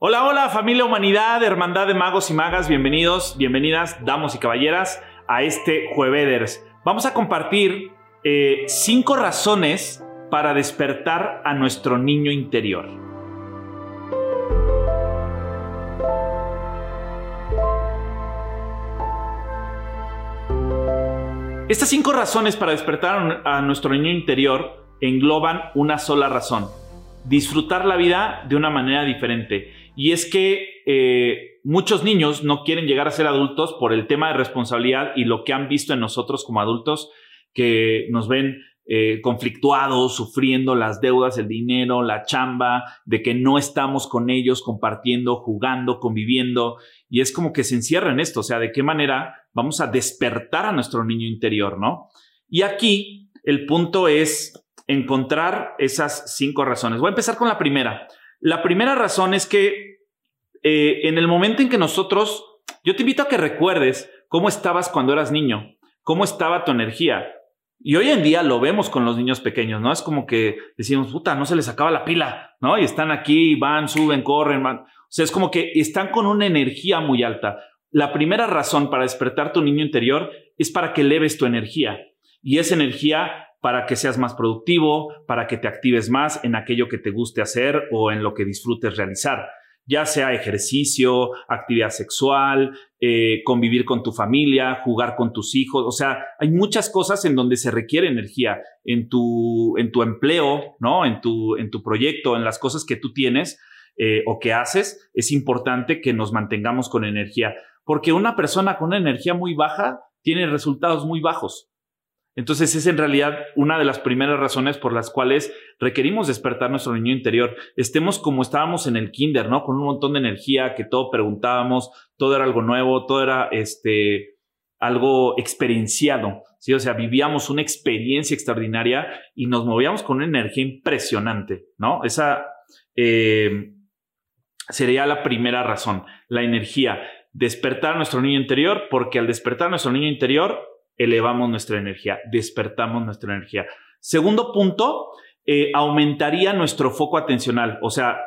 Hola, hola familia humanidad, hermandad de magos y magas, bienvenidos, bienvenidas, damos y caballeras, a este Jueveders. Vamos a compartir eh, cinco razones para despertar a nuestro niño interior. Estas cinco razones para despertar a nuestro niño interior engloban una sola razón, disfrutar la vida de una manera diferente. Y es que eh, muchos niños no quieren llegar a ser adultos por el tema de responsabilidad y lo que han visto en nosotros como adultos, que nos ven eh, conflictuados, sufriendo las deudas, el dinero, la chamba, de que no estamos con ellos compartiendo, jugando, conviviendo. Y es como que se encierra en esto, o sea, de qué manera vamos a despertar a nuestro niño interior, ¿no? Y aquí el punto es encontrar esas cinco razones. Voy a empezar con la primera. La primera razón es que eh, en el momento en que nosotros, yo te invito a que recuerdes cómo estabas cuando eras niño, cómo estaba tu energía. Y hoy en día lo vemos con los niños pequeños, ¿no? Es como que decimos, puta, no se les acaba la pila, ¿no? Y están aquí, van, suben, corren, van. O sea, es como que están con una energía muy alta. La primera razón para despertar tu niño interior es para que eleves tu energía. Y esa energía para que seas más productivo, para que te actives más en aquello que te guste hacer o en lo que disfrutes realizar ya sea ejercicio, actividad sexual, eh, convivir con tu familia, jugar con tus hijos. O sea, hay muchas cosas en donde se requiere energía en tu, en tu empleo, ¿no? En tu, en tu proyecto, en las cosas que tú tienes eh, o que haces. Es importante que nos mantengamos con energía, porque una persona con una energía muy baja tiene resultados muy bajos. Entonces es en realidad una de las primeras razones por las cuales requerimos despertar nuestro niño interior. Estemos como estábamos en el kinder, ¿no? Con un montón de energía, que todo preguntábamos, todo era algo nuevo, todo era este algo experienciado, ¿sí? O sea, vivíamos una experiencia extraordinaria y nos movíamos con una energía impresionante, ¿no? Esa eh, sería la primera razón, la energía. Despertar nuestro niño interior, porque al despertar nuestro niño interior elevamos nuestra energía, despertamos nuestra energía. Segundo punto, eh, aumentaría nuestro foco atencional. O sea,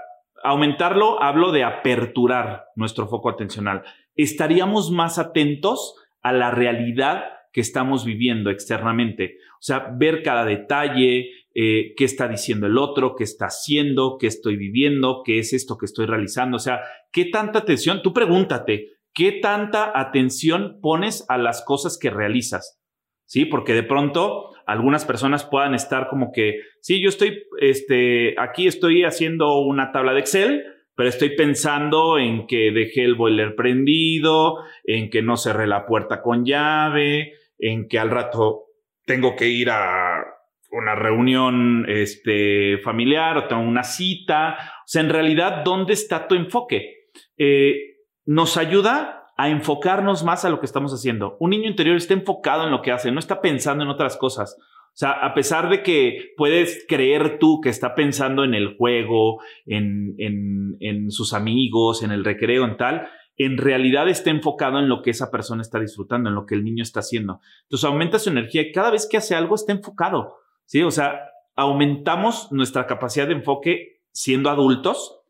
aumentarlo, hablo de aperturar nuestro foco atencional. Estaríamos más atentos a la realidad que estamos viviendo externamente. O sea, ver cada detalle, eh, qué está diciendo el otro, qué está haciendo, qué estoy viviendo, qué es esto que estoy realizando. O sea, qué tanta atención, tú pregúntate, ¿qué tanta atención pones a las cosas que realizas? Sí, porque de pronto algunas personas puedan estar como que, sí, yo estoy, este, aquí estoy haciendo una tabla de Excel, pero estoy pensando en que dejé el boiler prendido, en que no cerré la puerta con llave, en que al rato tengo que ir a una reunión este, familiar o tengo una cita. O sea, en realidad, ¿dónde está tu enfoque? Eh, nos ayuda a enfocarnos más a lo que estamos haciendo. Un niño interior está enfocado en lo que hace, no está pensando en otras cosas. O sea, a pesar de que puedes creer tú que está pensando en el juego, en, en, sus amigos, en el recreo, en tal, en realidad está enfocado en lo que esa persona está disfrutando, en lo que el niño está haciendo. Entonces aumenta su energía y cada vez que hace algo está enfocado. ¿sí? O sea, aumentamos nuestra capacidad de enfoque siendo adultos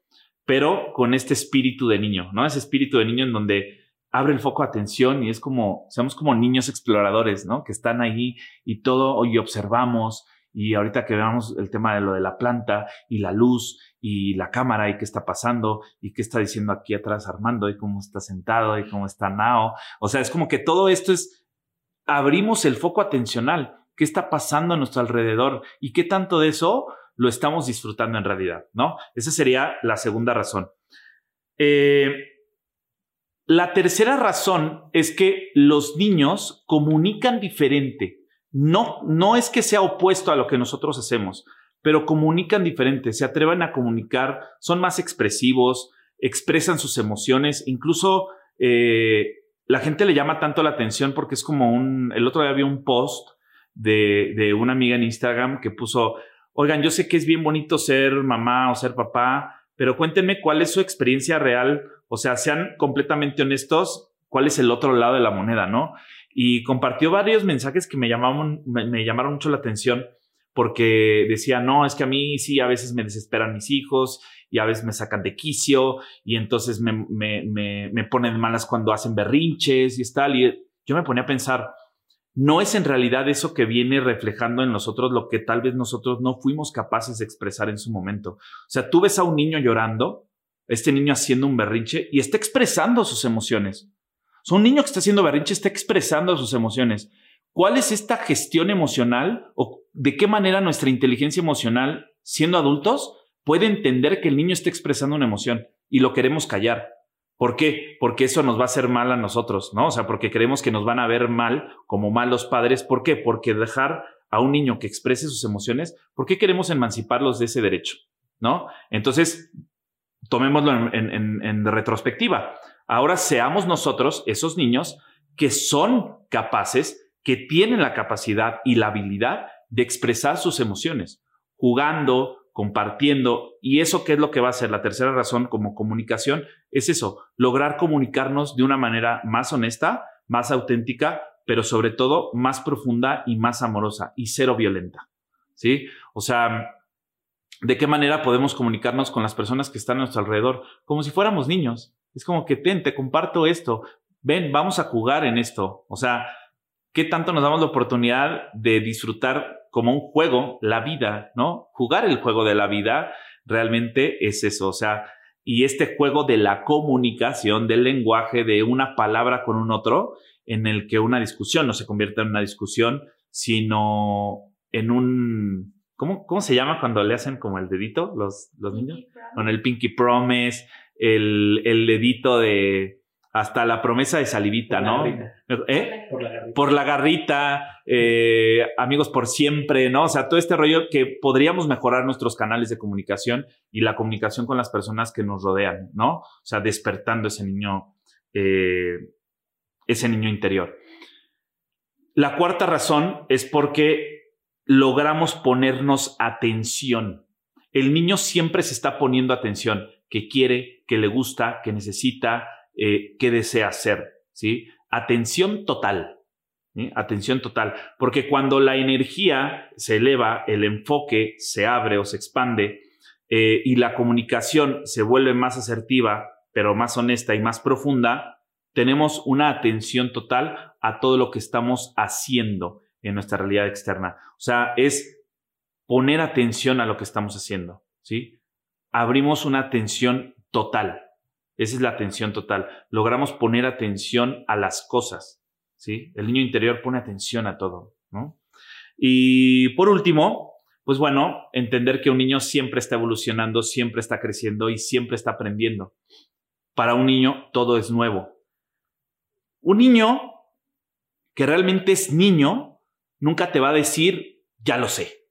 pero con este espíritu de niño, ¿no? Ese espíritu de niño en donde abre el foco de atención y es como, seamos como niños exploradores, ¿no? Que están ahí y todo, hoy observamos y ahorita que veamos el tema de lo de la planta y la luz y la cámara y qué está pasando y qué está diciendo aquí atrás Armando y cómo está sentado y cómo está Nao. O sea, es como que todo esto es, abrimos el foco atencional, qué está pasando a nuestro alrededor y qué tanto de eso lo estamos disfrutando en realidad, ¿no? Esa sería la segunda razón. Eh, la tercera razón es que los niños comunican diferente. No, no es que sea opuesto a lo que nosotros hacemos, pero comunican diferente, se atreven a comunicar, son más expresivos, expresan sus emociones, incluso eh, la gente le llama tanto la atención porque es como un, el otro día había un post de, de una amiga en Instagram que puso, oigan, yo sé que es bien bonito ser mamá o ser papá, pero cuéntenme cuál es su experiencia real, o sea, sean completamente honestos, cuál es el otro lado de la moneda, ¿no? Y compartió varios mensajes que me llamaron, me, mucho la atención porque decía, no, es que a mí sí, a veces me desesperan mis hijos y a veces me sacan de quicio y entonces me, me, ponen malas cuando hacen berrinches y tal. Y yo me ponía a pensar, no es en realidad eso que viene reflejando en nosotros lo que tal vez nosotros no fuimos capaces de expresar en su momento. O sea, tú ves a un niño llorando, este niño haciendo un berrinche y está expresando sus emociones. O un niño que está haciendo berrinche está expresando sus emociones. ¿Cuál es esta gestión emocional o de qué manera nuestra inteligencia emocional, siendo adultos, puede entender que el niño está expresando una emoción y lo queremos callar? ¿Por qué? Porque eso nos va a hacer mal a nosotros, ¿no? O sea, porque creemos que nos van a ver mal como malos padres. ¿Por qué? Porque dejar a un niño que exprese sus emociones, ¿por qué queremos emanciparlos de ese derecho? ¿No? Entonces, tomémoslo en, en retrospectiva. Ahora seamos nosotros esos niños que son capaces que tienen la capacidad y la habilidad de expresar sus emociones, jugando, compartiendo. Y eso qué es lo que va a ser la tercera razón como comunicación, es eso, lograr comunicarnos de una manera más honesta, más auténtica, pero sobre todo más profunda y más amorosa y cero violenta. ¿Sí? O sea, ¿de qué manera podemos comunicarnos con las personas que están a nuestro alrededor? Como si fuéramos niños. Es como que, ten, te comparto esto. Ven, vamos a jugar en esto. O sea, qué tanto nos damos la oportunidad de disfrutar como un juego la vida, ¿no? Jugar el juego de la vida realmente es eso, o sea, y este juego de la comunicación, del lenguaje, de una palabra con un otro, en el que una discusión no se convierta en una discusión, sino en un... ¿Cómo, cómo se llama cuando le hacen como el dedito los, los niños? Con el pinky promise, el, el dedito de hasta la promesa de salivita, ¿no? ¿Eh? Por la garrita. Por la garrita, eh, amigos por siempre, ¿no? O sea, todo este rollo que podríamos mejorar nuestros canales de comunicación y la comunicación con las personas que nos rodean, ¿no? O sea, despertando ese niño, eh, ese niño interior. La cuarta razón es porque logramos ponernos atención. El niño siempre se está poniendo atención, que quiere, que le gusta, que necesita, eh, qué desea hacer, ¿sí? Atención total, atención total, porque cuando la energía se eleva, el enfoque se abre o se expande eh, y la comunicación se vuelve más asertiva, pero más honesta y más profunda, tenemos una atención total a todo lo que estamos haciendo en nuestra realidad externa. O sea, es poner atención a lo que estamos haciendo, ¿sí? Abrimos una atención total. Esa es la atención total. Logramos poner atención a las cosas. ¿sí? El niño interior pone atención a todo. ¿no? Y por último, pues bueno, entender que un niño siempre está evolucionando, siempre está creciendo y siempre está aprendiendo. Para un niño todo es nuevo. Un niño que realmente es niño nunca te va a decir, ya lo sé.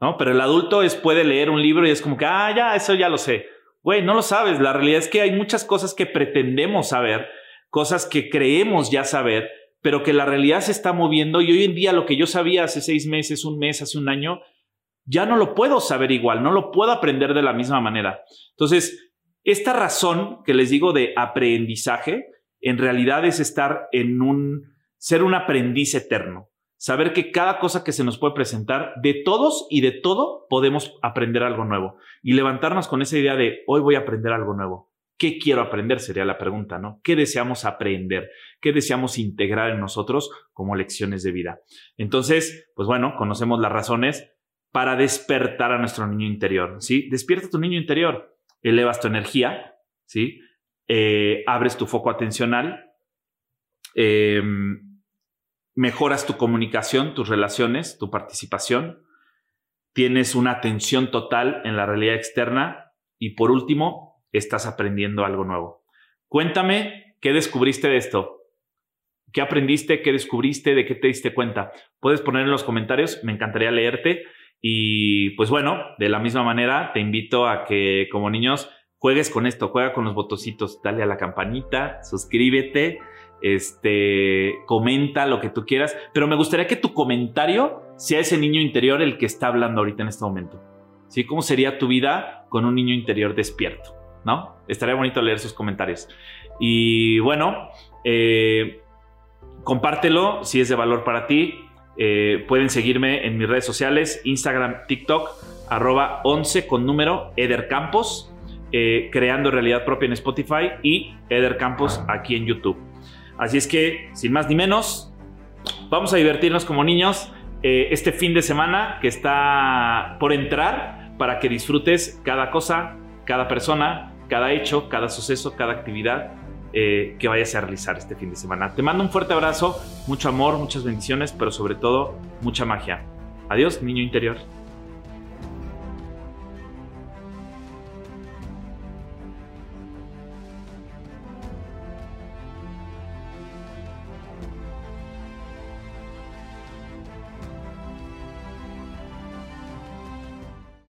¿No? Pero el adulto es, puede leer un libro y es como que, ah, ya, eso ya lo sé. Güey, no lo sabes. La realidad es que hay muchas cosas que pretendemos saber, cosas que creemos ya saber, pero que la realidad se está moviendo y hoy en día lo que yo sabía hace seis meses, un mes, hace un año, ya no lo puedo saber igual, no lo puedo aprender de la misma manera. Entonces, esta razón que les digo de aprendizaje, en realidad es estar en un, ser un aprendiz eterno saber que cada cosa que se nos puede presentar, de todos y de todo, podemos aprender algo nuevo y levantarnos con esa idea de hoy voy a aprender algo nuevo. ¿Qué quiero aprender? Sería la pregunta, ¿no? ¿Qué deseamos aprender? ¿Qué deseamos integrar en nosotros como lecciones de vida? Entonces, pues bueno, conocemos las razones para despertar a nuestro niño interior, ¿sí? Despierta tu niño interior, elevas tu energía, ¿sí? Eh, abres tu foco atencional, eh, mejoras tu comunicación, tus relaciones, tu participación, tienes una atención total en la realidad externa y por último, estás aprendiendo algo nuevo. Cuéntame qué descubriste de esto. ¿Qué aprendiste? ¿Qué descubriste? ¿De qué te diste cuenta? Puedes poner en los comentarios, me encantaría leerte. Y pues bueno, de la misma manera, te invito a que como niños juegues con esto, juega con los botocitos, dale a la campanita, suscríbete este, comenta lo que tú quieras, pero me gustaría que tu comentario sea ese niño interior el que está hablando ahorita en este momento. ¿Sí? ¿Cómo sería tu vida con un niño interior despierto? ¿No? Estaría bonito leer sus comentarios. Y bueno, eh, compártelo si es de valor para ti. Eh, pueden seguirme en mis redes sociales, Instagram, TikTok, arroba 11 con número Eder Campos, eh, creando realidad propia en Spotify y Eder Campos aquí en YouTube. Así es que, sin más ni menos, vamos a divertirnos como niños eh, este fin de semana que está por entrar para que disfrutes cada cosa, cada persona, cada hecho, cada suceso, cada actividad eh, que vayas a realizar este fin de semana. Te mando un fuerte abrazo, mucho amor, muchas bendiciones, pero sobre todo mucha magia. Adiós, niño interior.